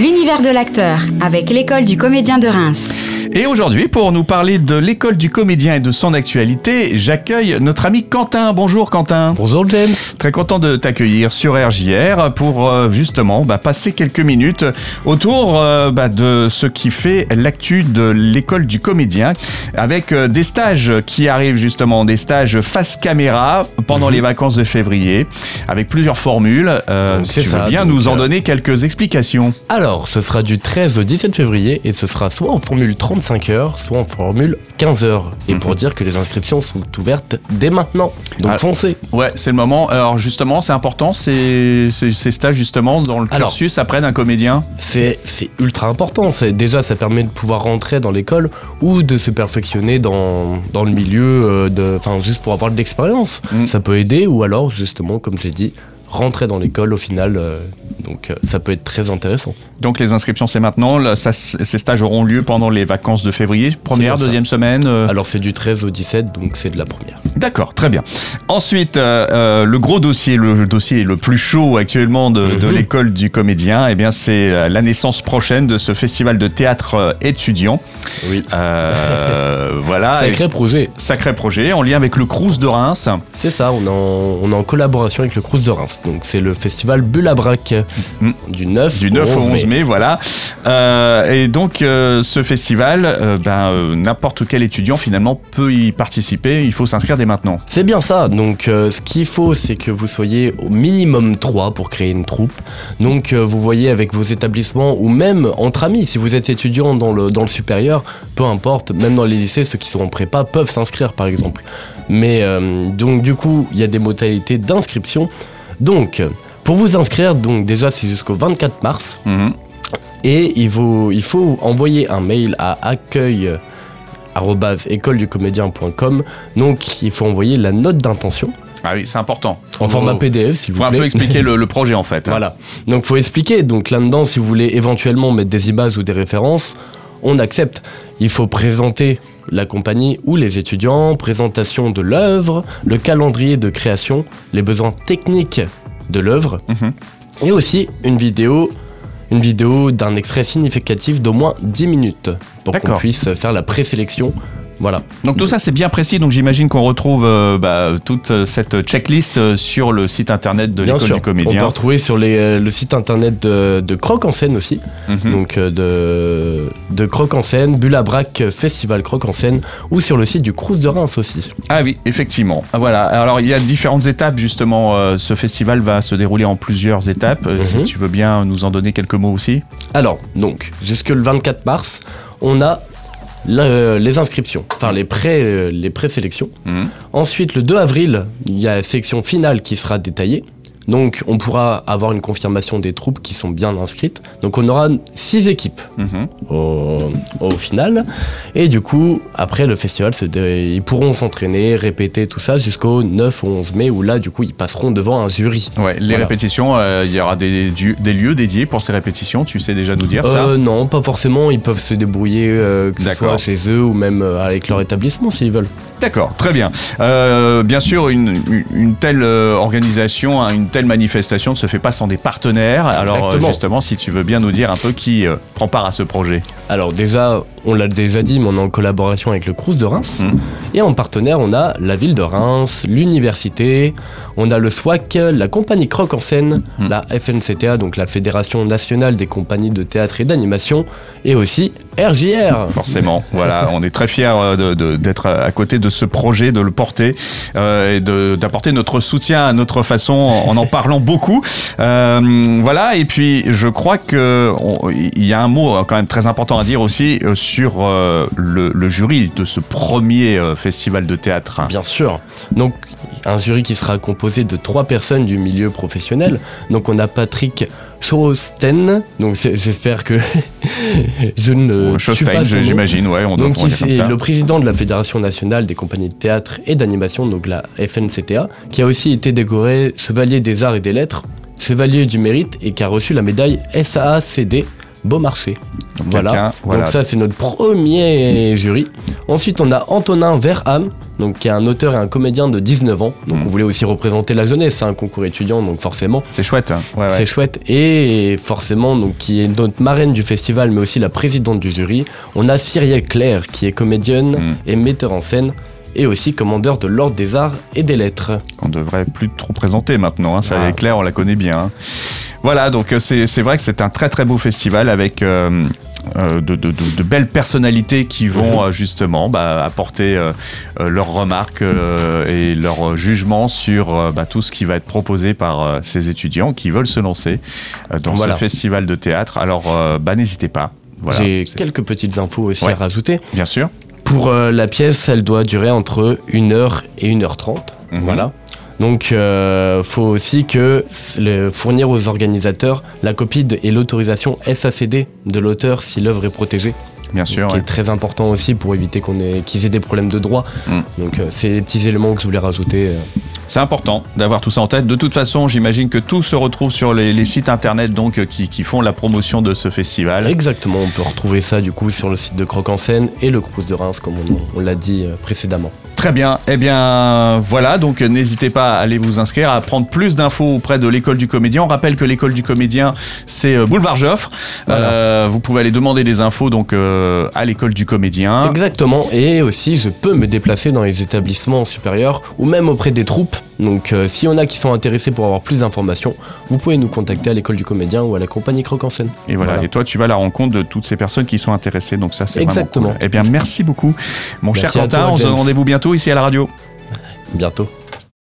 L'univers de l'acteur avec l'école du comédien de Reims. Et aujourd'hui, pour nous parler de l'école du comédien et de son actualité, j'accueille notre ami Quentin. Bonjour Quentin. Bonjour James. Très content de t'accueillir sur RJR pour euh, justement bah, passer quelques minutes autour euh, bah, de ce qui fait l'actu de l'école du comédien avec euh, des stages qui arrivent justement, des stages face caméra pendant Mhm. les vacances de février avec plusieurs formules. Si tu veux ça, bien donc, nous en donner quelques explications. Alors, ce sera du 13 au 17 février et ce sera soit en formule 35 heures, soit en formule 15 heures. Et pour dire que les inscriptions sont ouvertes dès maintenant. Donc Ah. foncez. Ouais, c'est le moment. Alors justement, c'est important, ces, ces, ces stages justement dans le Alors. cursus après d'un comédien? C'est c'est ultra important. C'est- Déjà, ça permet de pouvoir rentrer dans l'école ou de se perfectionner dans, dans le milieu, euh, de, enfin, juste pour avoir de l'expérience. Mm. Ça peut aider ou alors, justement, comme j'ai dit, rentrer dans l'école au final. euh, donc, euh, ça peut être très intéressant. Donc les inscriptions, c'est maintenant. Là, ça, ces stages auront lieu pendant les vacances de février, première, deuxième semaine. euh, Alors, c'est du 13 au 17, donc c'est de la première. D'accord, très bien. Ensuite, euh, le gros dossier, le dossier le plus chaud actuellement de, de Mhm. l'école du comédien, eh bien c'est la naissance prochaine de ce festival de théâtre étudiant. Oui. Euh, voilà. Sacré Et- projet. Sacré projet en lien avec le Crous de Reims. C'est ça, on est, en, on est en collaboration avec le Crous de Reims. Donc c'est le festival Bulle à Brac Mm. du 9, Du 9 au 11 mai, voilà. Euh, et donc, euh, ce festival, euh, ben, n'importe quel étudiant finalement peut y participer. Il faut s'inscrire dès maintenant. C'est bien ça. Donc ce qu'il faut, c'est que vous soyez au minimum 3 pour créer une troupe. Donc vous voyez avec vos établissements ou même entre amis, si vous êtes étudiant dans le, dans le supérieur, peu importe, même dans les lycées, ceux qui sont en prépa peuvent s'inscrire par exemple. Mais donc du coup, il y a des modalités d'inscription. Donc, pour vous inscrire, donc déjà c'est jusqu'au 24 mars. Mhm. Et il faut, il faut envoyer un mail à accueil écoleducomédien.com donc il faut envoyer la note d'intention Ah oui, c'est important. en format PDF s'il vous faut un plaît peu expliquer le, le projet en fait. hein. voilà donc faut expliquer donc là-dedans si vous voulez éventuellement mettre des images ou des références on accepte il faut présenter la compagnie ou les étudiants présentation de l'œuvre le calendrier de création les besoins techniques de l'œuvre Mhm. et aussi une vidéo une vidéo d'un extrait significatif d'au moins 10 minutes pour qu'on puisse faire la présélection. Voilà. Donc tout ça c'est bien précis. Donc j'imagine qu'on retrouve euh, bah, toute euh, cette checklist euh, sur le site internet de l'école du on peut comédien. retrouver sur les, le site internet de, de Croc en scène aussi, Mhm. donc de, de Croc en scène, Bullabrac Festival Croc en scène, ou sur le site du Crous de Reims aussi. Ah oui, effectivement. Ah, Voilà. Alors il y a différentes étapes justement. euh, ce festival va se dérouler en plusieurs étapes. Si Mhm. tu veux bien nous en donner quelques mots aussi. Alors, donc, jusque le 24 mars, on a le- les inscriptions, enfin les pré, euh, les présélections. Mhm. Ensuite, le 2 avril, il y a la sélection finale qui sera détaillée. Donc, on pourra avoir une confirmation des troupes qui sont bien inscrites. Donc, on aura six équipes Mhm. au, au final. Et du coup, après le festival, ils pourront s'entraîner, répéter tout ça jusqu'au 9 ou 11 mai, où là, du coup, ils passeront devant un jury. Ouais, les Voilà. répétitions, euh, il y aura des, lieux dédiés pour ces répétitions. Tu sais déjà nous dire ça? Euh, non, pas forcément. Ils peuvent se débrouiller, euh, que ce soit chez eux ou même avec leur établissement s'ils veulent. D'accord, très bien. Bien sûr, une, telle organisation, une telle manifestation ne se fait pas sans des partenaires. Alors euh, Exactement. justement, si tu veux bien nous dire un peu qui euh, prend part à ce projet. Alors déjà, on l'a déjà dit, mais on est en collaboration avec le Crous de Reims. Mhm. Et en partenaire, on a la ville de Reims, l'université, on a le SWAC, la compagnie Croc en scène, Mhm. la FNCTA, donc la Fédération nationale des compagnies de théâtre et d'animation, et aussi RJR. Forcément, voilà, on est très fiers euh, d'être à côté de ce projet, de le porter euh, et d'apporter notre soutien à notre façon en en, parlant beaucoup. Euh, voilà, et puis je crois que on- il y a un mot quand même très important à dire aussi euh, sur euh, le, le jury de ce premier euh, festival de théâtre. Bien sûr. Donc, un jury qui sera composé de trois personnes du milieu professionnel. Donc, on a Patrick Schausten. Donc, j'espère que je ne. nom. j'imagine, ouais, on doit Donc, c'est comme ça. le président de la Fédération nationale des compagnies de théâtre et d'animation, donc la FNCTA, qui a aussi été décoré Chevalier des Arts et des Lettres, Chevalier du Mérite et qui a reçu la médaille SAACD Beaumarchais. Donc, Voilà. Donc ça c'est notre premier jury. Ensuite on a Antonin Verham, donc qui est un auteur et un comédien de 19 ans. Donc Mm. on voulait aussi représenter la jeunesse, c'est un concours étudiant, donc forcément C'est chouette. hein. Ouais, ouais. c'est chouette. Et forcément donc qui est notre marraine du festival, mais aussi la présidente du jury. On a Cyrielle Claire qui est comédienne Mm. et metteur en scène. Et aussi commandeur de l'ordre des arts et des lettres. qu'on devrait plus trop présenter maintenant. Hein. Ça Ah. est clair, on la connaît bien. hein. Voilà, donc euh, c'est vrai que c'est un très très beau festival avec euh, euh, de, de- de- de belles personnalités qui vont justement bah, apporter euh, leurs remarques euh, et leurs jugements sur bah, tout ce qui va être proposé par ces étudiants qui veulent se lancer dans Voilà. ce festival de théâtre. Alors, bah, n'hésitez pas. Voilà, J'ai quelques petites infos aussi Ouais. à rajouter. bien sûr. Pour la pièce, elle doit durer entre 1h et 1h30. Mhm. Voilà. Donc, euh, faut aussi que le- fournir aux organisateurs la copie de- et l'autorisation SACD de l'auteur si l'œuvre est protégée, Bien sûr. qui ouais. est très important aussi pour éviter qu'on ait qu'ils aient des problèmes de droit. Mm. Donc, euh, c'est des petits éléments que je voulais rajouter. euh. C'est important d'avoir tout ça en tête. De toute façon, j'imagine que tout se retrouve sur les, les sites internet donc qui, qui font la promotion de ce festival. Exactement, on peut retrouver ça du coup sur le site de Croque en Seine et le Crous de Reims, comme on, on l'a dit précédemment. Très bien. Eh bien, voilà. Donc, euh, n'hésitez pas à aller vous inscrire, à prendre plus d'infos auprès de l'école du comédien. On rappelle que l'école du comédien, c'est euh, boulevard Joffre. Voilà. Euh, vous pouvez aller demander des infos donc euh, à l'école du comédien. Exactement, et aussi je peux me déplacer dans les établissements supérieurs ou même auprès des troupes. Donc euh, s'il y en a qui sont intéressés pour avoir plus d'informations, vous pouvez nous contacter à l'école du comédien ou à la compagnie Croque en Seine. Et voilà. Voilà. Et toi, tu vas à la rencontre de toutes ces personnes qui sont intéressées. Donc ça, c'est vraiment Exactement. cool. Eh bien, merci beaucoup, mon Merci cher Quentin. On se rendez-vous bientôt ici à la radio. Bientôt.